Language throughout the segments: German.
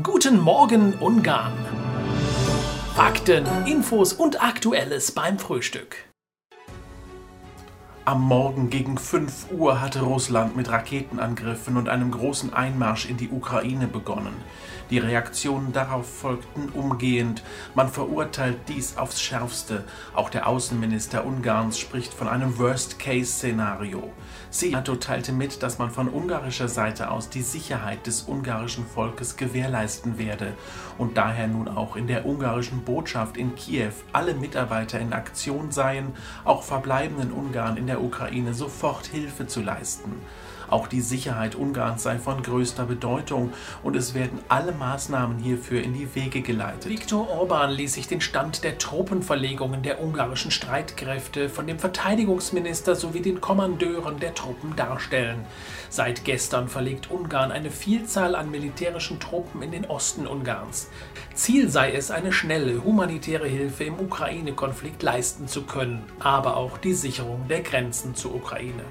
Guten Morgen Ungarn. Fakten, Infos und Aktuelles beim Frühstück. Am Morgen gegen 5 Uhr hatte Russland mit Raketenangriffen und einem großen Einmarsch in die Ukraine begonnen. Die Reaktionen darauf folgten umgehend. Man verurteilt dies aufs Schärfste. Auch der Außenminister Ungarns spricht von einem Worst-Case-Szenario. Seato teilte mit, dass man von ungarischer Seite aus die Sicherheit des ungarischen Volkes gewährleisten werde und daher nun auch in der ungarischen Botschaft in Kiew alle Mitarbeiter in Aktion seien, auch verbleibenden Ungarn in der Ukraine sofort Hilfe zu leisten. Auch die Sicherheit Ungarns sei von größter Bedeutung und es werden alle Maßnahmen hierfür in die Wege geleitet. Viktor Orban ließ sich den Stand der Truppenverlegungen der ungarischen Streitkräfte von dem Verteidigungsminister sowie den Kommandeuren der Truppen darstellen. Seit gestern verlegt Ungarn eine Vielzahl an militärischen Truppen in den Osten Ungarns. Ziel sei es, eine schnelle humanitäre Hilfe im Ukraine-Konflikt leisten zu können, aber auch die Sicherung der Grenzen zur Ukraine.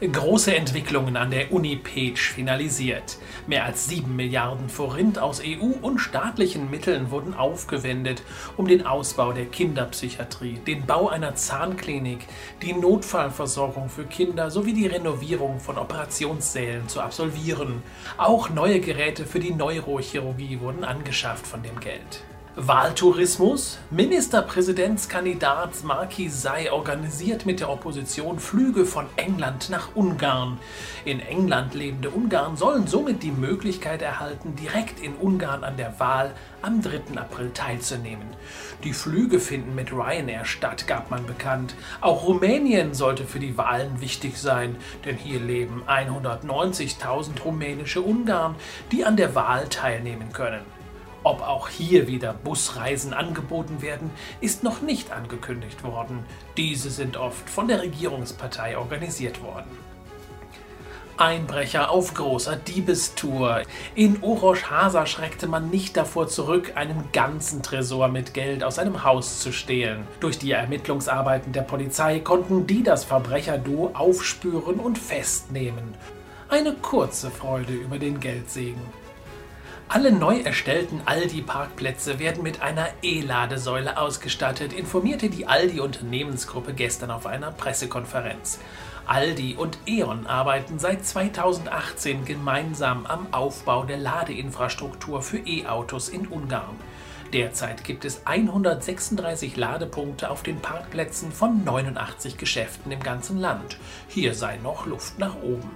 Große Entwicklungen an der Uni Page finalisiert. Mehr als 7 Milliarden Forint aus EU- und staatlichen Mitteln wurden aufgewendet, um den Ausbau der Kinderpsychiatrie, den Bau einer Zahnklinik, die Notfallversorgung für Kinder sowie die Renovierung von Operationssälen zu absolvieren. Auch neue Geräte für die Neurochirurgie wurden angeschafft von dem Geld. Wahltourismus. Ministerpräsidentskandidat Markisai organisiert mit der Opposition Flüge von England nach Ungarn. In England lebende Ungarn sollen somit die Möglichkeit erhalten, direkt in Ungarn an der Wahl am 3. April teilzunehmen. Die Flüge finden mit Ryanair statt, gab man bekannt. Auch Rumänien sollte für die Wahlen wichtig sein, denn hier leben 190.000 rumänische Ungarn, die an der Wahl teilnehmen können. Ob auch hier wieder Busreisen angeboten werden, ist noch nicht angekündigt worden. Diese sind oft von der Regierungspartei organisiert worden. Einbrecher auf großer Diebestour. In Orosch-Hasa schreckte man nicht davor zurück, einen ganzen Tresor mit Geld aus einem Haus zu stehlen. Durch die Ermittlungsarbeiten der Polizei konnten die das Verbrecherduo aufspüren und festnehmen. Eine kurze Freude über den Geldsegen. Alle neu erstellten Aldi-Parkplätze werden mit einer E-Ladesäule ausgestattet, informierte die Aldi-Unternehmensgruppe gestern auf einer Pressekonferenz. Aldi und E.ON arbeiten seit 2018 gemeinsam am Aufbau der Ladeinfrastruktur für E-Autos in Ungarn. Derzeit gibt es 136 Ladepunkte auf den Parkplätzen von 89 Geschäften im ganzen Land. Hier sei noch Luft nach oben.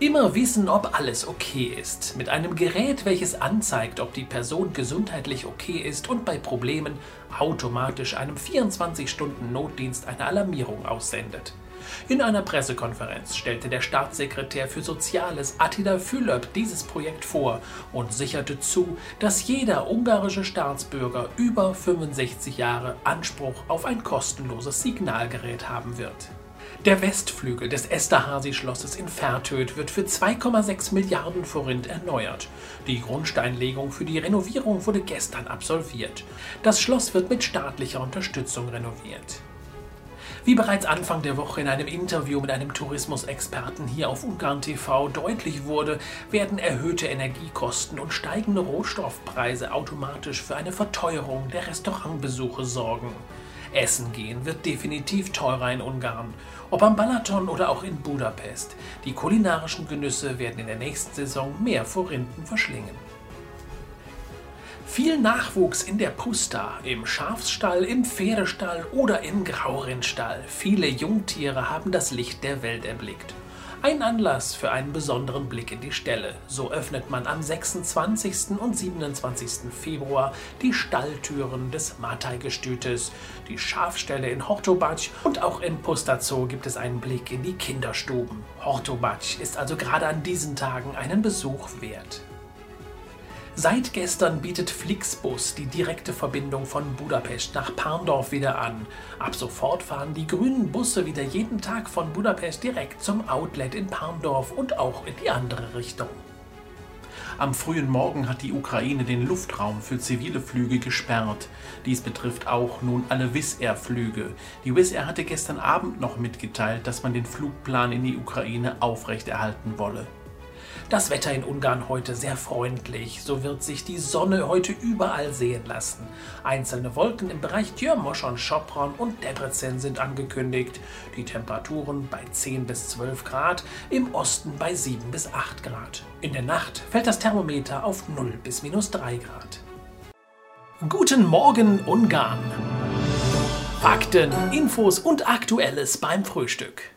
Immer wissen, ob alles okay ist. Mit einem Gerät, welches anzeigt, ob die Person gesundheitlich okay ist und bei Problemen automatisch einem 24-Stunden-Notdienst eine Alarmierung aussendet. In einer Pressekonferenz stellte der Staatssekretär für Soziales Attila Fülöp dieses Projekt vor und sicherte zu, dass jeder ungarische Staatsbürger über 65 Jahre Anspruch auf ein kostenloses Signalgerät haben wird. Der Westflügel des Esterhazy-Schlosses in Vertöd wird für 2,6 Milliarden Forint erneuert. Die Grundsteinlegung für die Renovierung wurde gestern absolviert. Das Schloss wird mit staatlicher Unterstützung renoviert. Wie bereits Anfang der Woche in einem Interview mit einem Tourismusexperten hier auf Ungarn TV deutlich wurde, werden erhöhte Energiekosten und steigende Rohstoffpreise automatisch für eine Verteuerung der Restaurantbesuche sorgen. Essen gehen wird definitiv teurer in Ungarn. Ob am Balaton oder auch in Budapest. Die kulinarischen Genüsse werden in der nächsten Saison mehr Forinthen verschlingen. Viel Nachwuchs in der Pusta, im Schafsstall, im Pferdestall oder im Graurindstall. Viele Jungtiere haben das Licht der Welt erblickt. Ein Anlass für einen besonderen Blick in die Ställe. So öffnet man am 26. und 27. Februar die Stalltüren des Matai-Gestütes, die Schafställe in Hortobatsch und auch in Pustazo gibt es einen Blick in die Kinderstuben. Hortobatsch ist also gerade an diesen Tagen einen Besuch wert. Seit gestern bietet Flixbus die direkte Verbindung von Budapest nach Parndorf wieder an. Ab sofort fahren die grünen Busse wieder jeden Tag von Budapest direkt zum Outlet in Parndorf und auch in die andere Richtung. Am frühen Morgen hat die Ukraine den Luftraum für zivile Flüge gesperrt. Dies betrifft auch nun alle Wizz Air Flüge. Die Wizz Air hatte gestern Abend noch mitgeteilt, dass man den Flugplan in die Ukraine aufrechterhalten wolle. Das Wetter in Ungarn heute sehr freundlich. So wird sich die Sonne heute überall sehen lassen. Einzelne Wolken im Bereich Tjörmosch und Sopron und Debrecen sind angekündigt. Die Temperaturen bei 10 bis 12 Grad, im Osten bei 7 bis 8 Grad. In der Nacht fällt das Thermometer auf 0 bis minus 3 Grad. Guten Morgen Ungarn! Fakten, Infos und Aktuelles beim Frühstück.